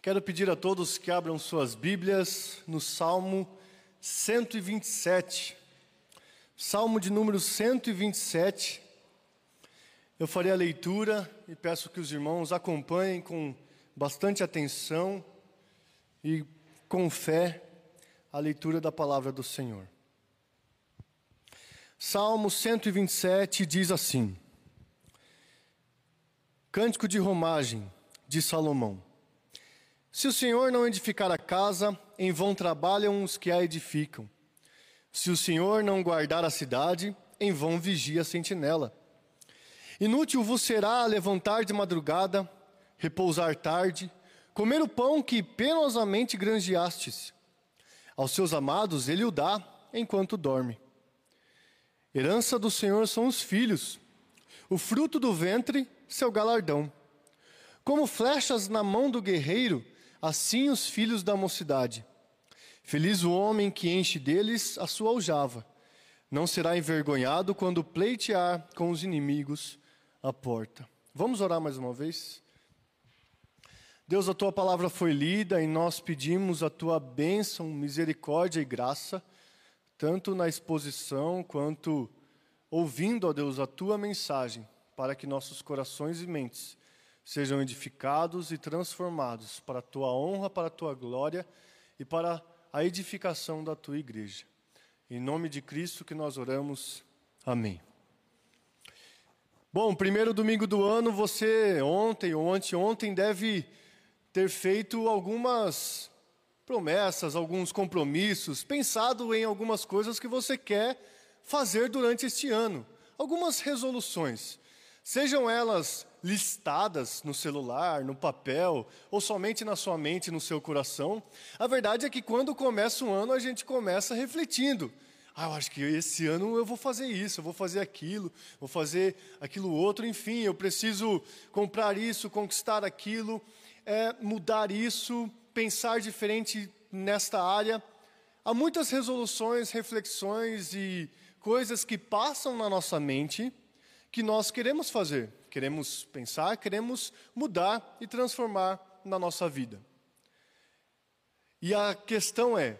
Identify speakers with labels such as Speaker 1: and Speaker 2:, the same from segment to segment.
Speaker 1: Quero pedir a todos que abram suas Bíblias no Salmo 127. Salmo de número 127. Eu farei a leitura e peço que os irmãos acompanhem com bastante atenção e com fé a leitura da palavra do Senhor. Salmo 127 diz assim: Cântico de romagem de Salomão. Se o Senhor não edificar a casa, em vão trabalham os que a edificam. Se o Senhor não guardar a cidade, em vão vigia a sentinela. Inútil vos será levantar de madrugada, repousar tarde, comer o pão que penosamente granjeastes. Aos seus amados ele o dá enquanto dorme. Herança do Senhor são os filhos, o fruto do ventre, seu galardão. Como flechas na mão do guerreiro, assim os filhos da mocidade. Feliz o homem que enche deles a sua aljava. Não será envergonhado quando pleitear com os inimigos a porta. Vamos orar mais uma vez? Deus, a tua palavra foi lida e nós pedimos a tua bênção, misericórdia e graça, tanto na exposição quanto ouvindo, ó Deus, a tua mensagem, para que nossos corações e mentes sejam edificados e transformados para a tua honra, para a tua glória e para a edificação da tua igreja. Em nome de Cristo que nós oramos. Amém. Bom, primeiro domingo do ano, você ontem ou anteontem deve ter feito algumas promessas, alguns compromissos, pensado em algumas coisas que você quer fazer durante este ano, algumas resoluções. Sejam elas listadas no celular, no papel, ou somente na sua mente, no seu coração, a verdade é que quando começa um ano, a gente começa refletindo. Ah, eu acho que esse ano eu vou fazer isso, eu vou fazer aquilo, vou fazer aquilo outro, enfim, eu preciso comprar isso, conquistar aquilo, é, mudar isso, pensar diferente nesta área. Há muitas resoluções, reflexões e coisas que passam na nossa mente que nós queremos fazer, queremos pensar, queremos mudar e transformar na nossa vida. E a questão é: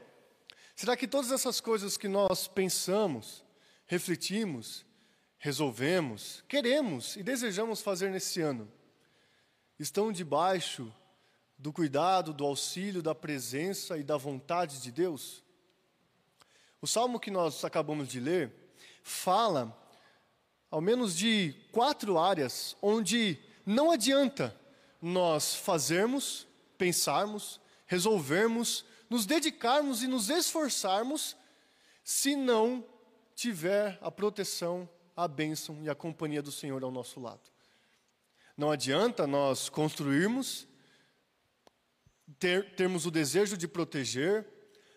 Speaker 1: será que todas essas coisas que nós pensamos, refletimos, resolvemos, queremos e desejamos fazer nesse ano, estão debaixo do cuidado, do auxílio, da presença e da vontade de Deus? O salmo que nós acabamos de ler fala ao menos de quatro áreas onde não adianta nós fazermos, pensarmos, resolvermos, nos dedicarmos e nos esforçarmos se não tiver a proteção, a bênção e a companhia do Senhor ao nosso lado. Não adianta nós construirmos, ter, termos o desejo de proteger,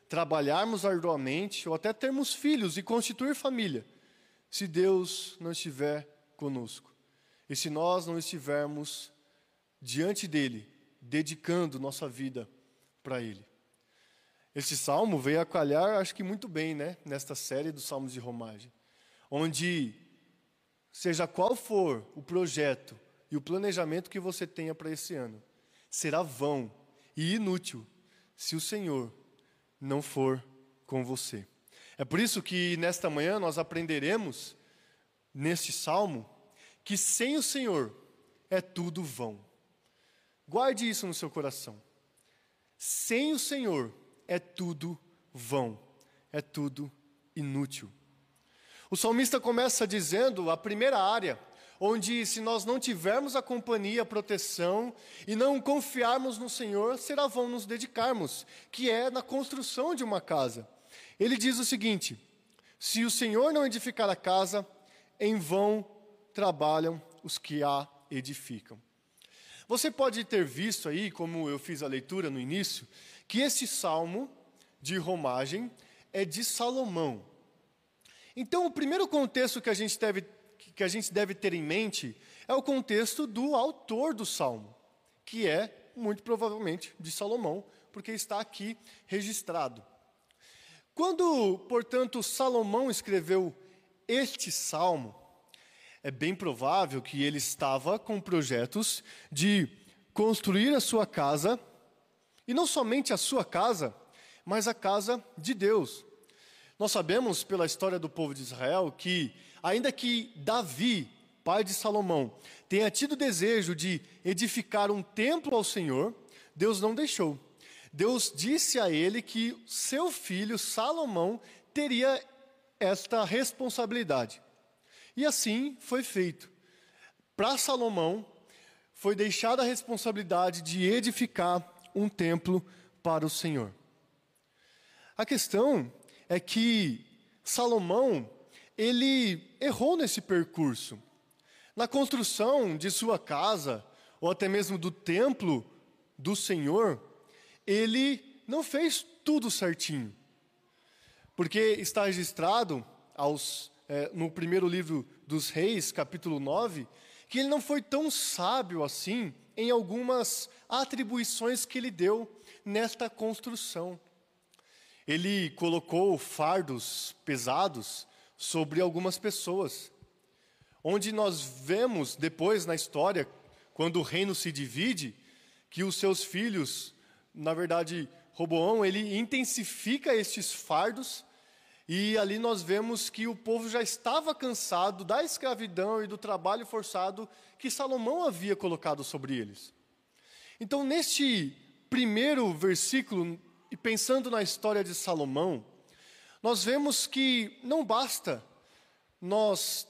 Speaker 1: trabalharmos arduamente ou até termos filhos e constituir família se Deus não estiver conosco. E se nós não estivermos diante dele, dedicando nossa vida para ele. Esse salmo veio a calhar, acho que muito bem, né, nesta série dos salmos de romagem, onde seja qual for o projeto e o planejamento que você tenha para esse ano, será vão e inútil se o Senhor não for com você. É por isso que nesta manhã nós aprenderemos, neste salmo, que sem o Senhor é tudo vão. Guarde isso no seu coração. Sem o Senhor é tudo vão, é tudo inútil. O salmista começa dizendo a primeira área, onde se nós não tivermos a companhia, a proteção e não confiarmos no Senhor, será vão nos dedicarmos, que é na construção de uma casa. Ele diz o seguinte: se o Senhor não edificar a casa, em vão trabalham os que a edificam. Você pode ter visto aí, como eu fiz a leitura no início, que esse salmo de romagem é de Salomão. Então, o primeiro contexto que a gente deve, que a gente deve ter em mente é o contexto do autor do salmo, que é, muito provavelmente, de Salomão, porque está aqui registrado. Quando, portanto, Salomão escreveu este salmo, é bem provável que ele estava com projetos de construir a sua casa E não somente a sua casa, mas a casa de Deus. Nós sabemos pela história do povo de Israel que, ainda que Davi, pai de Salomão, tenha tido desejo de edificar um templo ao Senhor, Deus não deixou. Deus disse a ele que seu filho Salomão teria esta responsabilidade. E assim foi feito. Para Salomão, foi deixada a responsabilidade de edificar um templo para o Senhor. A questão é que Salomão, ele errou nesse percurso. Na construção de sua casa, ou até mesmo do templo do Senhor, ele não fez tudo certinho. Porque está registrado aos, é, no primeiro livro dos Reis, capítulo 9, que ele não foi tão sábio assim em algumas atribuições que ele deu nesta construção ele colocou fardos pesados sobre algumas pessoas. Onde nós vemos depois na história, quando o reino se divide, que os seus filhos, na verdade, Roboão, ele intensifica estes fardos, e ali nós vemos que o povo já estava cansado da escravidão e do trabalho forçado que Salomão havia colocado sobre eles. Então, neste primeiro versículo, e pensando na história de Salomão, nós vemos que não basta nós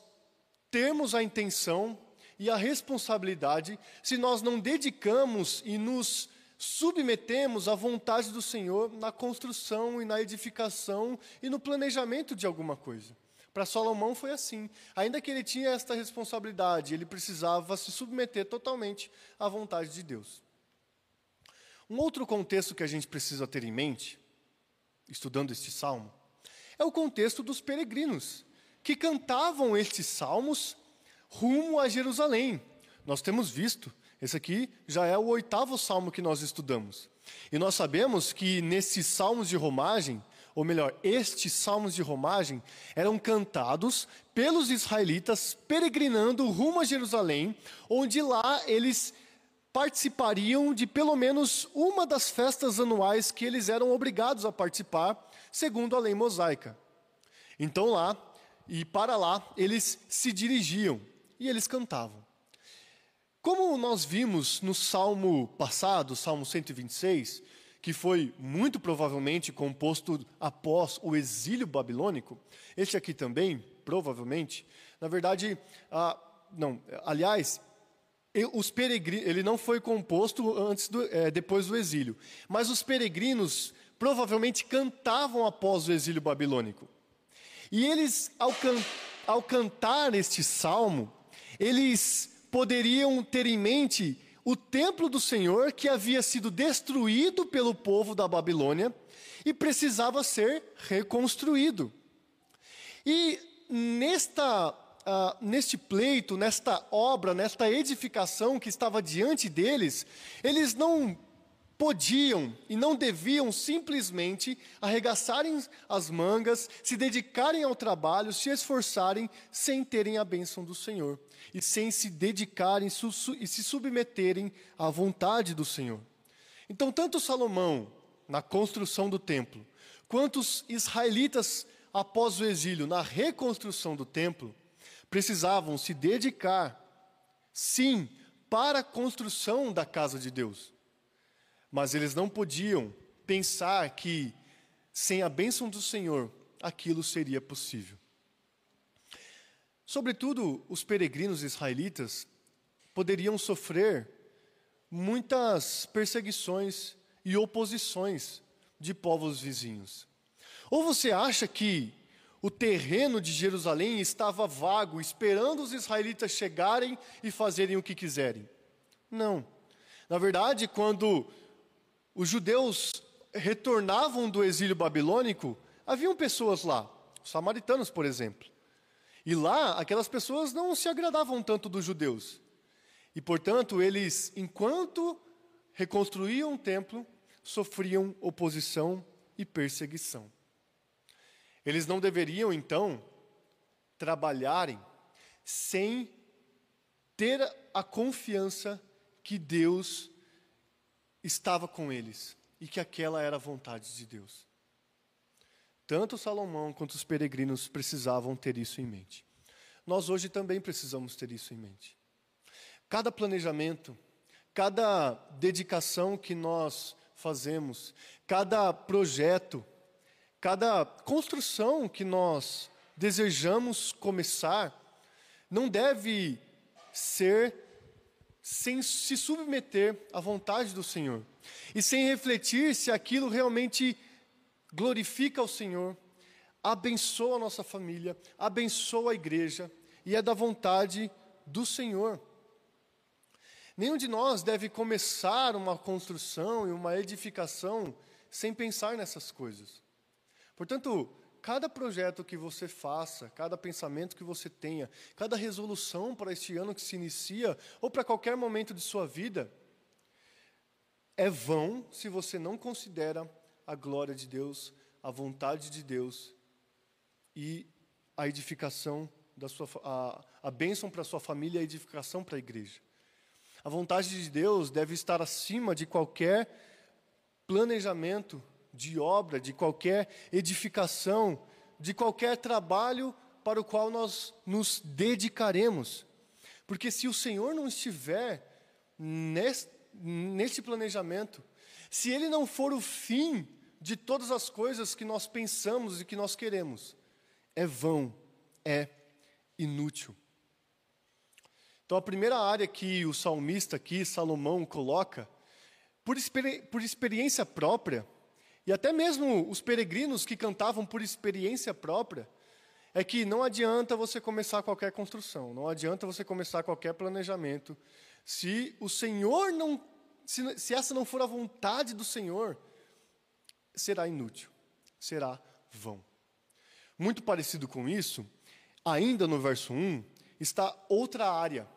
Speaker 1: termos a intenção e a responsabilidade se nós não dedicamos e nos submetemos à vontade do Senhor na construção e na edificação e no planejamento de alguma coisa. Para Salomão foi assim. Ainda que ele tinha esta responsabilidade, ele precisava se submeter totalmente à vontade de Deus. Um outro contexto que a gente precisa ter em mente, estudando este salmo, é o contexto dos peregrinos, que cantavam estes salmos rumo a Jerusalém. Nós temos visto, esse aqui já é o oitavo salmo que nós estudamos. E nós sabemos que nesses salmos de romagem, ou melhor, estes salmos de romagem, eram cantados pelos israelitas peregrinando rumo a Jerusalém, onde lá eles participariam de pelo menos uma das festas anuais que eles eram obrigados a participar, segundo a lei mosaica. Então lá, e para lá, eles se dirigiam e eles cantavam. Como nós vimos no salmo passado, Salmo 126, que foi muito provavelmente composto após o exílio babilônico, este aqui também, provavelmente, na verdade, ah, não, aliás, os peregrinos, ele não foi composto antes do, é, depois do exílio, mas os peregrinos provavelmente cantavam após o exílio babilônico. E eles, ao, can, ao cantar este salmo, eles poderiam ter em mente o templo do Senhor que havia sido destruído pelo povo da Babilônia e precisava ser reconstruído. E nesta ah, neste pleito, nesta obra, nesta edificação que estava diante deles, eles não podiam e não deviam simplesmente arregaçarem as mangas, se dedicarem ao trabalho, se esforçarem sem terem a bênção do Senhor e sem se dedicarem e se submeterem à vontade do Senhor. Então, tanto Salomão, na construção do templo, quanto os israelitas após o exílio, na reconstrução do templo, precisavam se dedicar, sim, para a construção da casa de Deus. Mas eles não podiam pensar que, sem a bênção do Senhor, aquilo seria possível. Sobretudo, os peregrinos israelitas poderiam sofrer muitas perseguições e oposições de povos vizinhos. Ou você acha que o terreno de Jerusalém estava vago, esperando os israelitas chegarem e fazerem o que quiserem. Não. Na verdade, quando os judeus retornavam do exílio babilônico, haviam pessoas lá, os samaritanos, por exemplo. E lá, aquelas pessoas não se agradavam tanto dos judeus. E, portanto, eles, enquanto reconstruíam o templo, sofriam oposição e perseguição. Eles não deveriam, então, trabalharem sem ter a confiança que Deus estava com eles e que aquela era a vontade de Deus. Tanto Salomão quanto os peregrinos precisavam ter isso em mente. Nós hoje também precisamos ter isso em mente. Cada planejamento, cada dedicação que nós fazemos, cada projeto, cada construção que nós desejamos começar, não deve ser sem se submeter à vontade do Senhor e sem refletir se aquilo realmente glorifica o Senhor, abençoa a nossa família, abençoa a igreja e é da vontade do Senhor. Nenhum de nós deve começar uma construção e uma edificação sem pensar nessas coisas. Portanto, cada projeto que você faça, cada pensamento que você tenha, cada resolução para este ano que se inicia, ou para qualquer momento de sua vida, é vão se você não considera a glória de Deus, a vontade de Deus e a edificação da sua a, a bênção para sua família e a edificação para a igreja. A vontade de Deus deve estar acima de qualquer planejamento de obra, de qualquer edificação, de qualquer trabalho para o qual nós nos dedicaremos. Porque se o Senhor não estiver nesse planejamento, se Ele não for o fim de todas as coisas que nós pensamos e que nós queremos, é vão, é inútil. Então, a primeira área que o salmista aqui, Salomão, coloca, por, experi por experiência própria, e até mesmo os peregrinos que cantavam por experiência própria, é que não adianta você começar qualquer construção, não adianta você começar qualquer planejamento, se o Senhor não, se, se essa não for a vontade do Senhor, será inútil, será vão. Muito parecido com isso, ainda no verso 1, está outra área,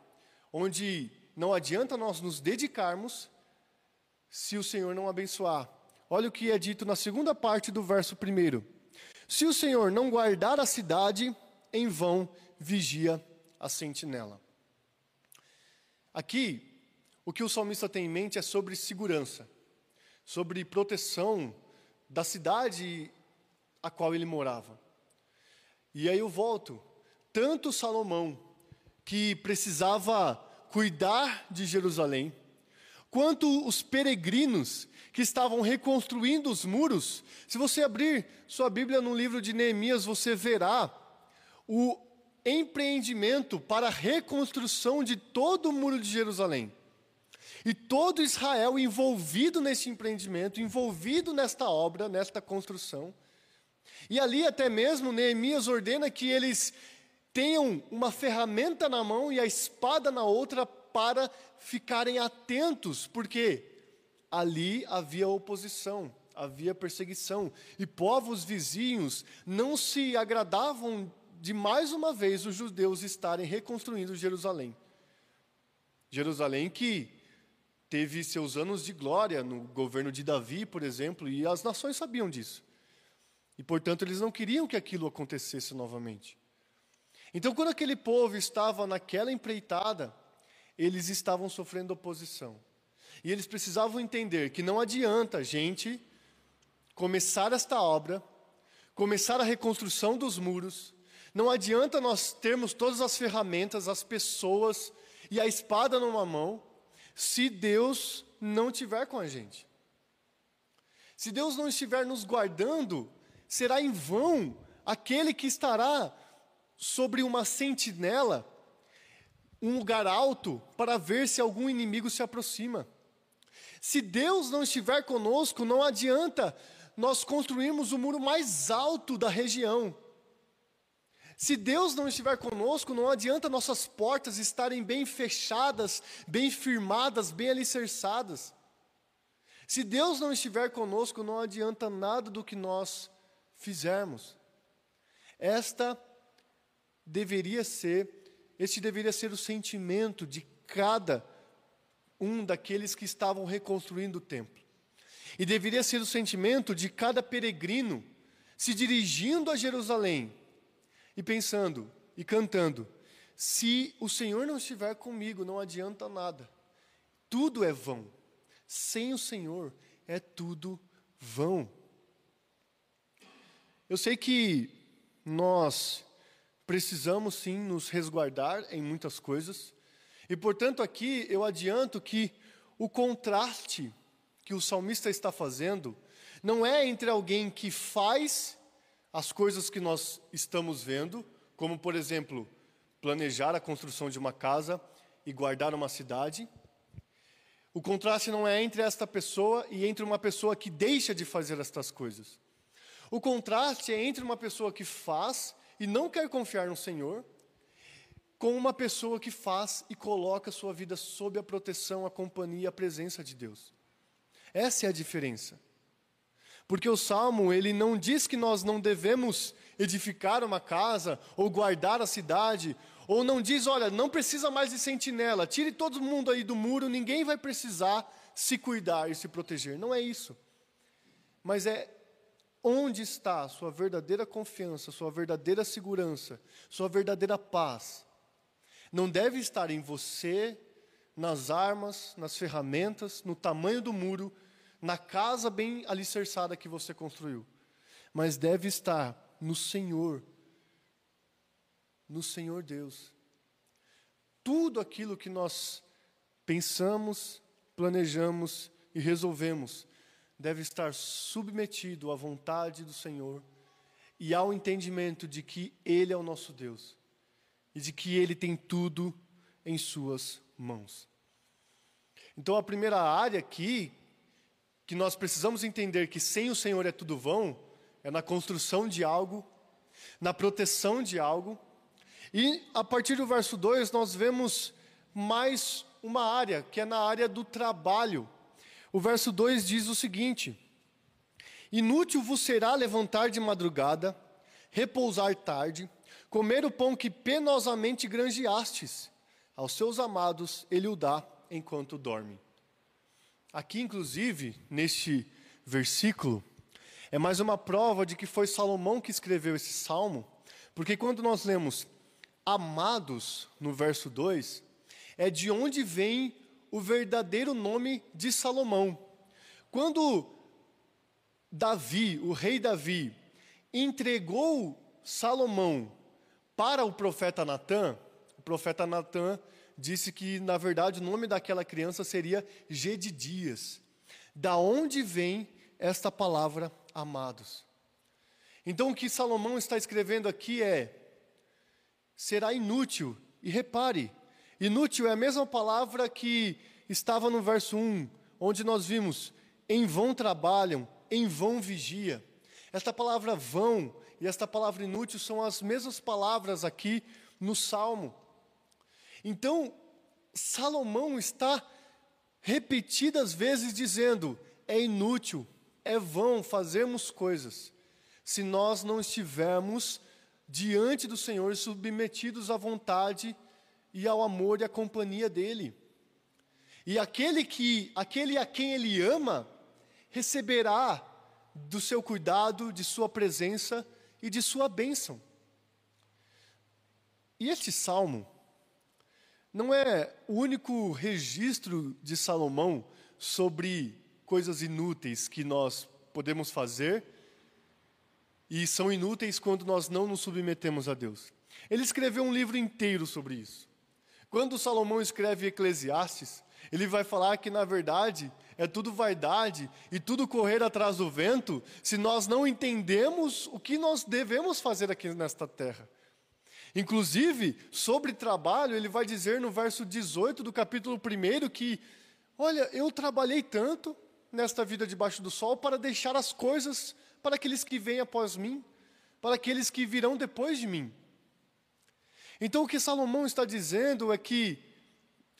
Speaker 1: onde não adianta nós nos dedicarmos se o Senhor não abençoar, Olha o que é dito na segunda parte do verso primeiro. Se o Senhor não guardar a cidade, em vão vigia a sentinela. Aqui, o que o salmista tem em mente é sobre segurança, sobre proteção da cidade a qual ele morava. E aí eu volto. Tanto Salomão, que precisava cuidar de Jerusalém, quanto os peregrinos que estavam reconstruindo os muros. Se você abrir sua Bíblia no livro de Neemias, você verá o empreendimento para a reconstrução de todo o muro de Jerusalém. E todo Israel envolvido nesse empreendimento, envolvido nesta obra, nesta construção. E ali até mesmo Neemias ordena que eles tenham uma ferramenta na mão e a espada na outra para ficarem atentos, porque ali havia oposição, havia perseguição, e povos vizinhos não se agradavam de mais uma vez os judeus estarem reconstruindo Jerusalém. Jerusalém que teve seus anos de glória no governo de Davi, por exemplo, e as nações sabiam disso. E, portanto, eles não queriam que aquilo acontecesse novamente. Então, quando aquele povo estava naquela empreitada, eles estavam sofrendo oposição. E eles precisavam entender que não adianta a gente começar esta obra, começar a reconstrução dos muros, não adianta nós termos todas as ferramentas, as pessoas e a espada numa mão, se Deus não estiver com a gente. Se Deus não estiver nos guardando, será em vão aquele que estará sobre uma sentinela, um lugar alto, para ver se algum inimigo se aproxima. Se Deus não estiver conosco, não adianta nós construirmos o muro mais alto da região. Se Deus não estiver conosco, não adianta nossas portas estarem bem fechadas, bem firmadas, bem alicerçadas. Se Deus não estiver conosco, não adianta nada do que nós fizermos. Esta deveria ser, este deveria ser o sentimento de cada um daqueles que estavam reconstruindo o templo. E deveria ser o sentimento de cada peregrino se dirigindo a Jerusalém e pensando e cantando: se o Senhor não estiver comigo, não adianta nada. Tudo é vão. Sem o Senhor é tudo vão. Eu sei que nós precisamos sim nos resguardar em muitas coisas, e portanto aqui eu adianto que o contraste que o salmista está fazendo não é entre alguém que faz as coisas que nós estamos vendo, como por exemplo, planejar a construção de uma casa e guardar uma cidade. O contraste não é entre esta pessoa e entre uma pessoa que deixa de fazer estas coisas. O contraste é entre uma pessoa que faz e não quer confiar no Senhor, com uma pessoa que faz e coloca sua vida sob a proteção, a companhia, a presença de Deus. Essa é a diferença. Porque o salmo, ele não diz que nós não devemos edificar uma casa ou guardar a cidade, ou não diz, olha, não precisa mais de sentinela, tire todo mundo aí do muro, ninguém vai precisar se cuidar e se proteger. Não é isso. Mas é onde está a sua verdadeira confiança, sua verdadeira segurança, sua verdadeira paz. Não deve estar em você, nas armas, nas ferramentas, no tamanho do muro, na casa bem alicerçada que você construiu, mas deve estar no Senhor, no Senhor Deus. Tudo aquilo que nós pensamos, planejamos e resolvemos deve estar submetido à vontade do Senhor e ao entendimento de que Ele é o nosso Deus e de que Ele tem tudo em Suas mãos. Então, a primeira área aqui que nós precisamos entender que sem o Senhor é tudo vão é na construção de algo, na proteção de algo. E a partir do verso 2 nós vemos mais uma área, que é na área do trabalho. O verso 2 diz o seguinte: Inútil vos será levantar de madrugada, repousar tarde, comer o pão que penosamente granjeastes. Aos seus amados ele o dá enquanto dorme. Aqui, inclusive, neste versículo, é mais uma prova de que foi Salomão que escreveu esse salmo, porque quando nós lemos amados no verso 2, é de onde vem o verdadeiro nome de Salomão. Quando Davi, o rei Davi, entregou Salomão para o profeta Natã, o profeta Natã disse que, na verdade, o nome daquela criança seria Gedidias. Da onde vem esta palavra amados? Então, o que Salomão está escrevendo aqui é: será inútil, e repare, Inútil é a mesma palavra que estava no verso 1, onde nós vimos: em vão trabalham, em vão vigia. Esta palavra vão e esta palavra inútil são as mesmas palavras aqui no Salmo. Então, Salomão está repetidas vezes dizendo: é inútil, é vão fazermos coisas, se nós não estivermos diante do Senhor submetidos à vontade e ao amor e à companhia dele. E aquele que, aquele a quem ele ama, receberá do seu cuidado, de sua presença e de sua bênção. E este salmo não é o único registro de Salomão sobre coisas inúteis que nós podemos fazer e são inúteis quando nós não nos submetemos a Deus. Ele escreveu um livro inteiro sobre isso. Quando Salomão escreve Eclesiastes, ele vai falar que, na verdade, é tudo vaidade e tudo correr atrás do vento, se nós não entendemos o que nós devemos fazer aqui nesta terra. Inclusive, sobre trabalho, ele vai dizer no verso 18 do capítulo 1 que, olha, eu trabalhei tanto nesta vida debaixo do sol para deixar as coisas para aqueles que vêm após mim, para aqueles que virão depois de mim. Então o que Salomão está dizendo é que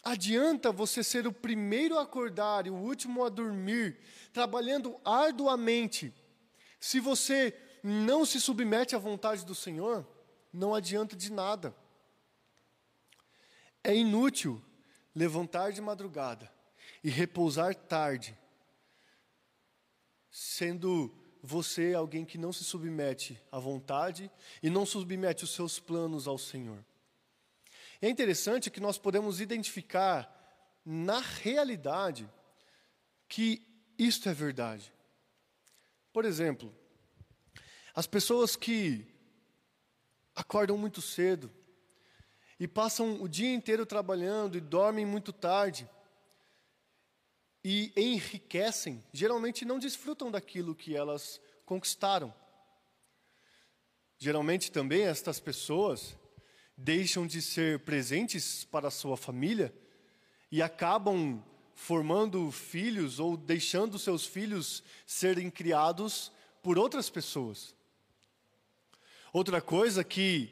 Speaker 1: adianta você ser o primeiro a acordar e o último a dormir, trabalhando arduamente. Se você não se submete à vontade do Senhor, não adianta de nada. É inútil levantar de madrugada e repousar tarde, sendo você alguém que não se submete à vontade e não submete os seus planos ao Senhor. É interessante que nós podemos identificar na realidade que isto é verdade. Por exemplo, as pessoas que acordam muito cedo e passam o dia inteiro trabalhando e dormem muito tarde e enriquecem, geralmente não desfrutam daquilo que elas conquistaram. Geralmente também estas pessoas deixam de ser presentes para a sua família e acabam formando filhos ou deixando seus filhos serem criados por outras pessoas. Outra coisa que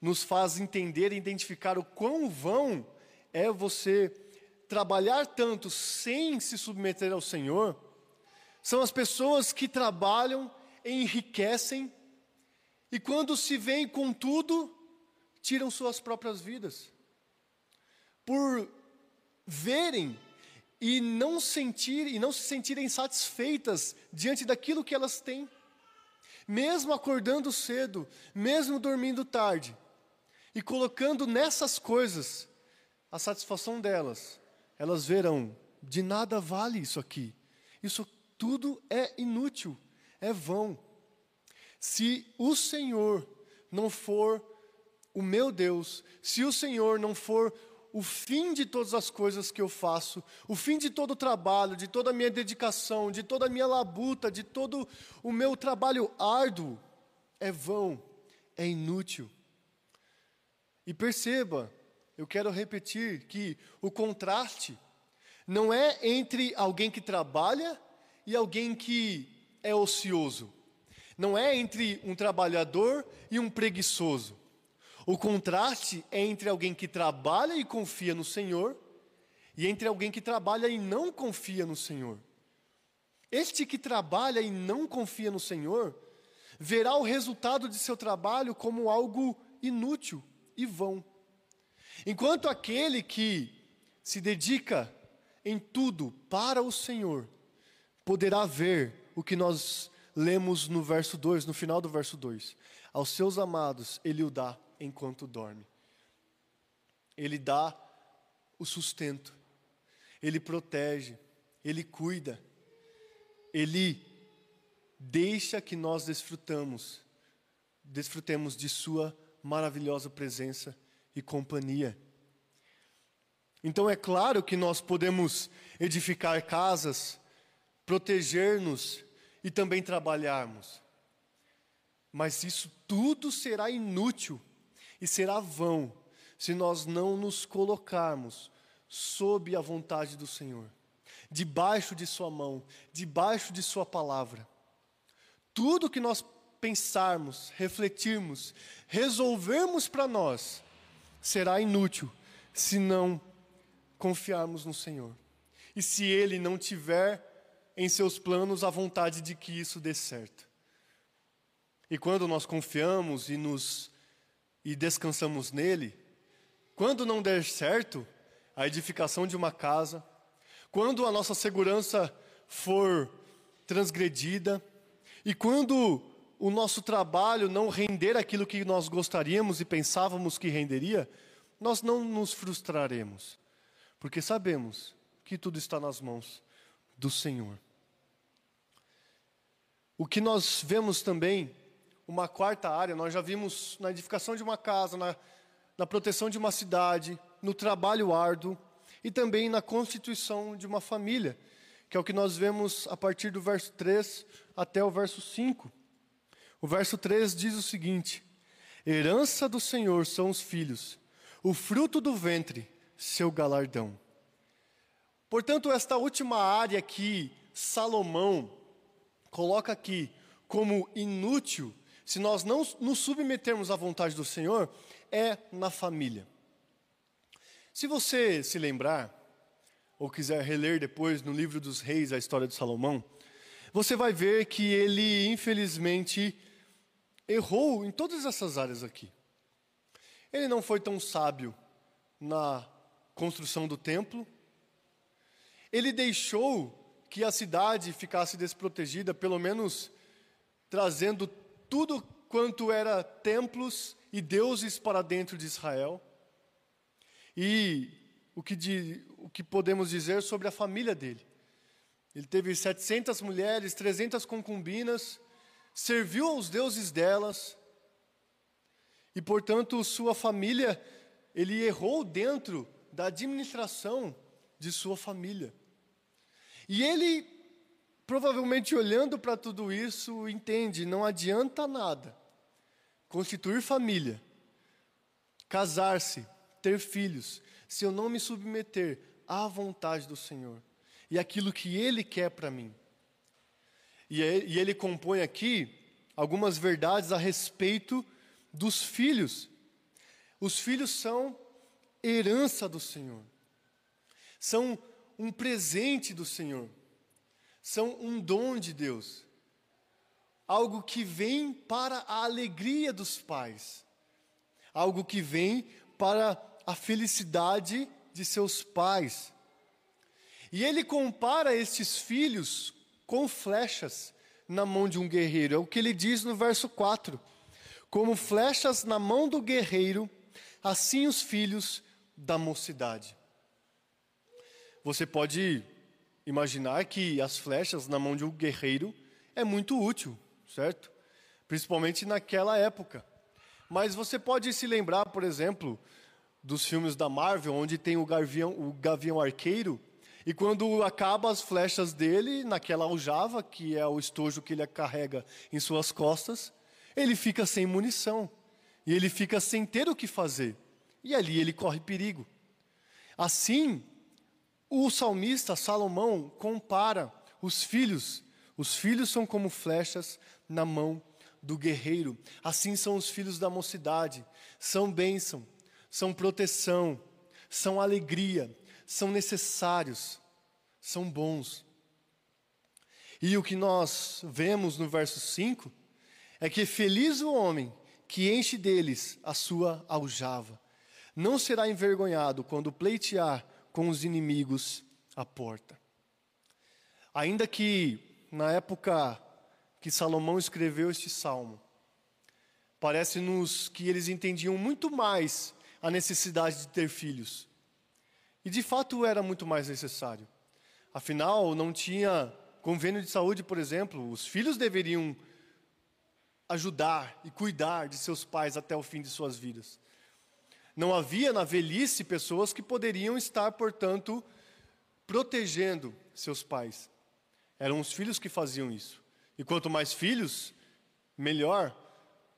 Speaker 1: nos faz entender e identificar o quão vão é você trabalhar tanto sem se submeter ao Senhor, são as pessoas que trabalham, enriquecem e quando se veem com tudo, tiram suas próprias vidas. Por verem e não sentir e não se sentirem satisfeitas diante daquilo que elas têm. Mesmo acordando cedo, mesmo dormindo tarde, e colocando nessas coisas a satisfação delas, elas verão, de nada vale isso aqui. Isso tudo é inútil, é vão. Se o Senhor não for o meu Deus, se o Senhor não for o fim de todas as coisas que eu faço, o fim de todo o trabalho, de toda a minha dedicação, de toda a minha labuta, de todo o meu trabalho árduo, é vão, é inútil. E perceba, eu quero repetir que o contraste não é entre alguém que trabalha e alguém que é ocioso. Não é entre um trabalhador e um preguiçoso. O contraste é entre alguém que trabalha e confia no Senhor e entre alguém que trabalha e não confia no Senhor. Este que trabalha e não confia no Senhor verá o resultado de seu trabalho como algo inútil e vão. Enquanto aquele que se dedica em tudo para o Senhor poderá ver o que nós lemos no verso 2, no final do verso 2. Aos seus amados ele o dá enquanto dorme. Ele dá o sustento, ele protege, ele cuida, ele deixa que nós desfrutamos, desfrutemos de sua maravilhosa presença e companhia. Então é claro que nós podemos edificar casas, proteger-nos e também trabalharmos. Mas isso tudo será inútil e será vão se nós não nos colocarmos sob a vontade do Senhor, debaixo de Sua mão, debaixo de Sua palavra. Tudo que nós pensarmos, refletirmos, resolvermos para nós, será inútil se não confiarmos no Senhor. E se Ele não tiver em seus planos a vontade de que isso dê certo. E quando nós confiamos e nos e descansamos nele, quando não der certo a edificação de uma casa, quando a nossa segurança for transgredida e quando o nosso trabalho não render aquilo que nós gostaríamos e pensávamos que renderia, nós não nos frustraremos, porque sabemos que tudo está nas mãos do Senhor. O que nós vemos também uma quarta área, nós já vimos na edificação de uma casa, na, na proteção de uma cidade, no trabalho árduo e também na constituição de uma família, que é o que nós vemos a partir do verso 3 até o verso 5. O verso 3 diz o seguinte: Herança do Senhor são os filhos, o fruto do ventre, seu galardão. Portanto, esta última área que Salomão coloca aqui como inútil se nós não nos submetermos à vontade do Senhor, é na família. Se você se lembrar, ou quiser reler depois no livro dos reis a história de Salomão, você vai ver que ele, infelizmente, errou em todas essas áreas aqui. Ele não foi tão sábio na construção do templo, ele deixou que a cidade ficasse desprotegida, pelo menos trazendo tudo quanto era templos e deuses para dentro de Israel. E o que, de, o que podemos dizer sobre a família dele? Ele teve 700 mulheres, 300 concubinas, serviu aos deuses delas, e portanto sua família, ele errou dentro da administração de sua família. E ele, provavelmente olhando para tudo isso, entende: não adianta nada constituir família, casar-se, ter filhos, se eu não me submeter à vontade do Senhor e aquilo que Ele quer para mim. E ele compõe aqui algumas verdades a respeito dos filhos. Os filhos são herança do Senhor, são um presente do Senhor, são um dom de Deus, algo que vem para a alegria dos pais, algo que vem para a felicidade de seus pais. E ele compara estes filhos com flechas na mão de um guerreiro, é o que ele diz no verso 4. Como flechas na mão do guerreiro, assim os filhos da mocidade. Você pode imaginar que as flechas na mão de um guerreiro é muito útil, certo? Principalmente naquela época. Mas você pode se lembrar, por exemplo, dos filmes da Marvel, onde tem o gavião, o gavião arqueiro, e quando acaba as flechas dele, naquela aljava, que é o estojo que ele carrega em suas costas, ele fica sem munição. E ele fica sem ter o que fazer. E ali ele corre perigo. Assim, o salmista Salomão compara os filhos. Os filhos são como flechas na mão do guerreiro. Assim são os filhos da mocidade. São bênção, são proteção, são alegria, são necessários, são bons. E o que nós vemos no verso 5 é que feliz o homem que enche deles a sua aljava não será envergonhado quando pleitear com os inimigos à porta. Ainda que na época que Salomão escreveu este salmo, parece-nos que eles entendiam muito mais a necessidade de ter filhos. E de fato era muito mais necessário. Afinal, não tinha convênio de saúde, por exemplo, os filhos deveriam ajudar e cuidar de seus pais até o fim de suas vidas. Não havia na velhice pessoas que poderiam estar, portanto, protegendo seus pais. Eram os filhos que faziam isso. E quanto mais filhos, melhor.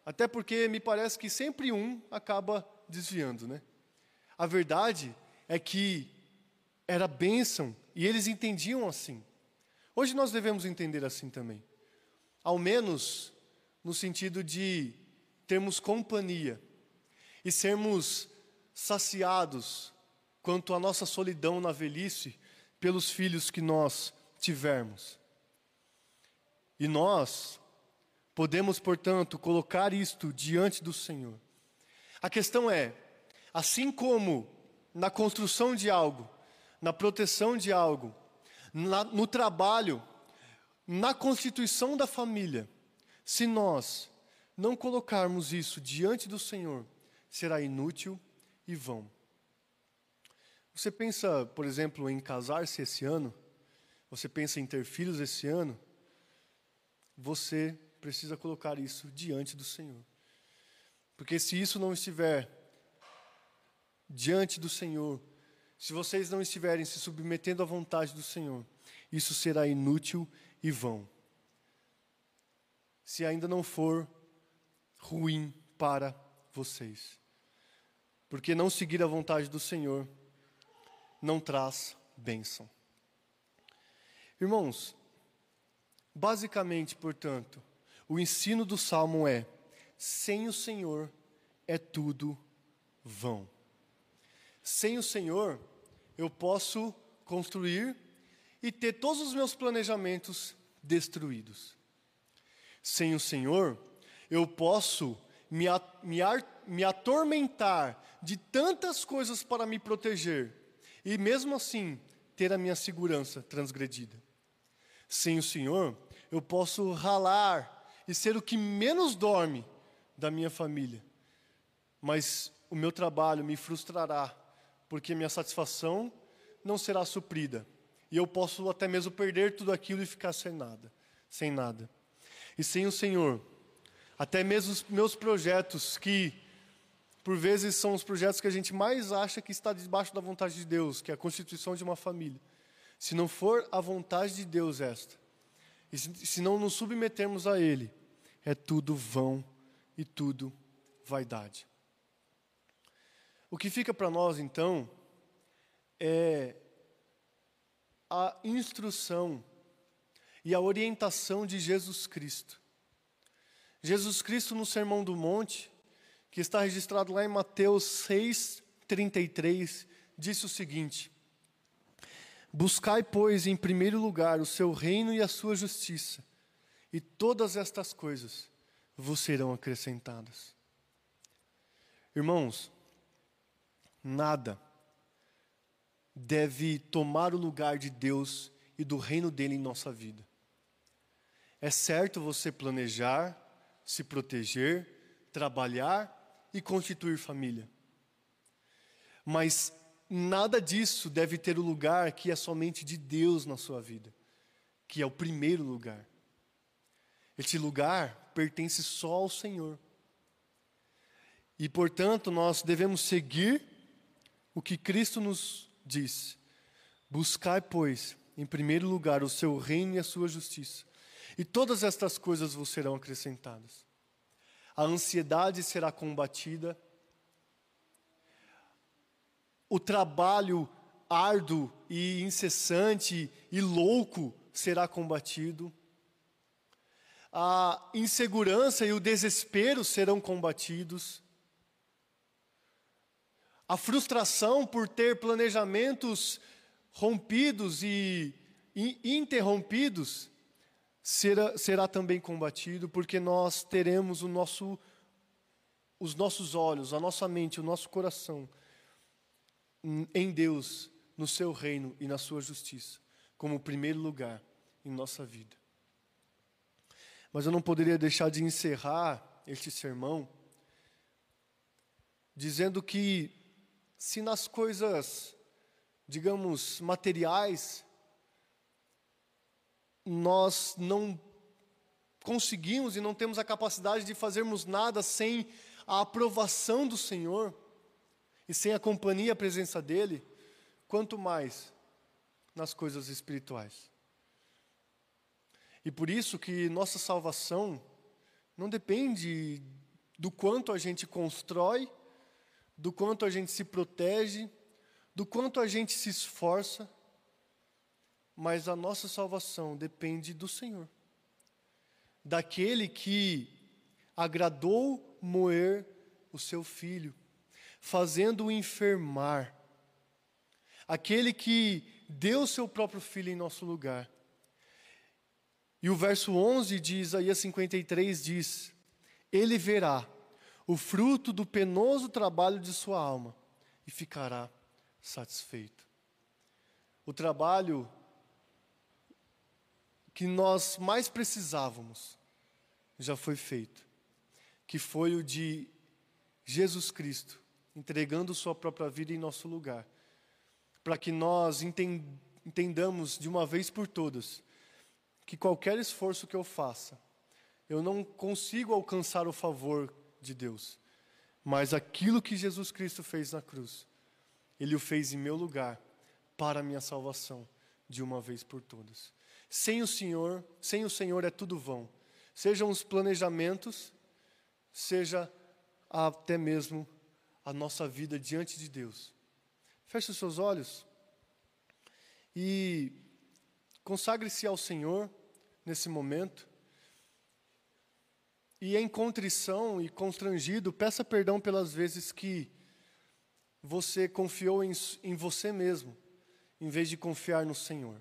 Speaker 1: Até porque me parece que sempre um acaba desviando, né? A verdade é que era bênção e eles entendiam assim. Hoje nós devemos entender assim também. Ao menos no sentido de termos companhia e sermos saciados quanto à nossa solidão na velhice pelos filhos que nós tivermos. E nós podemos, portanto, colocar isto diante do Senhor. A questão é, assim como na construção de algo, na proteção de algo, na, no trabalho, na constituição da família, se nós não colocarmos isso diante do Senhor, será inútil e vão. Você pensa, por exemplo, em casar-se esse ano? Você pensa em ter filhos esse ano? Você precisa colocar isso diante do Senhor. Porque se isso não estiver diante do Senhor, se vocês não estiverem se submetendo à vontade do Senhor, isso será inútil e vão. Se ainda não for ruim para vocês. Porque não seguir a vontade do Senhor não traz bênção. Irmãos, basicamente, portanto, o ensino do salmo é: sem o Senhor é tudo vão. Sem o Senhor, eu posso construir e ter todos os meus planejamentos destruídos. Sem o Senhor, eu posso me, me, me atormentar de tantas coisas para me proteger e mesmo assim ter a minha segurança transgredida. Sem o Senhor, eu posso ralar e ser o que menos dorme da minha família, mas o meu trabalho me frustrará, porque minha satisfação não será suprida e eu posso até mesmo perder tudo aquilo e ficar sem nada, sem nada. E sem o Senhor, até mesmo os meus projetos que por vezes são os projetos que a gente mais acha que está debaixo da vontade de Deus, que é a constituição de uma família. Se não for a vontade de Deus esta, e se, não nos submetermos a Ele, é tudo vão e tudo vaidade. O que fica para nós, então, é a instrução e a orientação de Jesus Cristo. Jesus Cristo, no Sermão do Monte, que está registrado lá em Mateus 6, 33, disse o seguinte: Buscai, pois, em primeiro lugar o seu reino e a sua justiça, e todas estas coisas vos serão acrescentadas. Irmãos, nada deve tomar o lugar de Deus e do reino dele em nossa vida. É certo você planejar, se proteger, trabalhar e constituir família. Mas nada disso deve ter o lugar que é somente de Deus na sua vida, que é o primeiro lugar. Este lugar pertence só ao Senhor. E, portanto, nós devemos seguir o que Cristo nos diz: Buscai, pois, em primeiro lugar o seu reino e a sua justiça, e todas estas coisas vos serão acrescentadas. A ansiedade será combatida, o trabalho árduo e incessante e louco será combatido, a insegurança e o desespero serão combatidos, a frustração por ter planejamentos rompidos e interrompidos será, será também combatido, porque nós teremos o nosso, os nossos olhos, a nossa mente, o nosso coração em Deus, no seu reino e na sua justiça, como primeiro lugar em nossa vida. Mas eu não poderia deixar de encerrar este sermão dizendo que se nas coisas, digamos, materiais, nós não conseguimos e não temos a capacidade de fazermos nada sem a aprovação do Senhor e sem a companhia e a presença dEle, quanto mais nas coisas espirituais. E por isso que nossa salvação não depende do quanto a gente constrói do quanto a gente se protege, do quanto a gente se esforça, mas a nossa salvação depende do Senhor, daquele que agradou moer o seu filho, fazendo-o enfermar, aquele que deu o seu próprio filho em nosso lugar. E o verso 11 de Isaías 53 diz: Ele verá o fruto do penoso trabalho de sua alma e ficará satisfeito. O trabalho que nós mais precisávamos já foi feito, que foi o de Jesus Cristo entregando sua própria vida em nosso lugar, para que nós entendamos de uma vez por todas que qualquer esforço que eu faça, eu não consigo alcançar o favor de Deus. Mas aquilo que Jesus Cristo fez na cruz, Ele o fez em meu lugar, para a minha salvação, de uma vez por todas. Sem o Senhor, sem o Senhor é tudo vão. Sejam os planejamentos, seja até mesmo a nossa vida diante de Deus. Feche os seus olhos e consagre-se ao Senhor nesse momento. E em contrição e constrangido, peça perdão pelas vezes que você confiou em, em você mesmo, em vez de confiar no Senhor.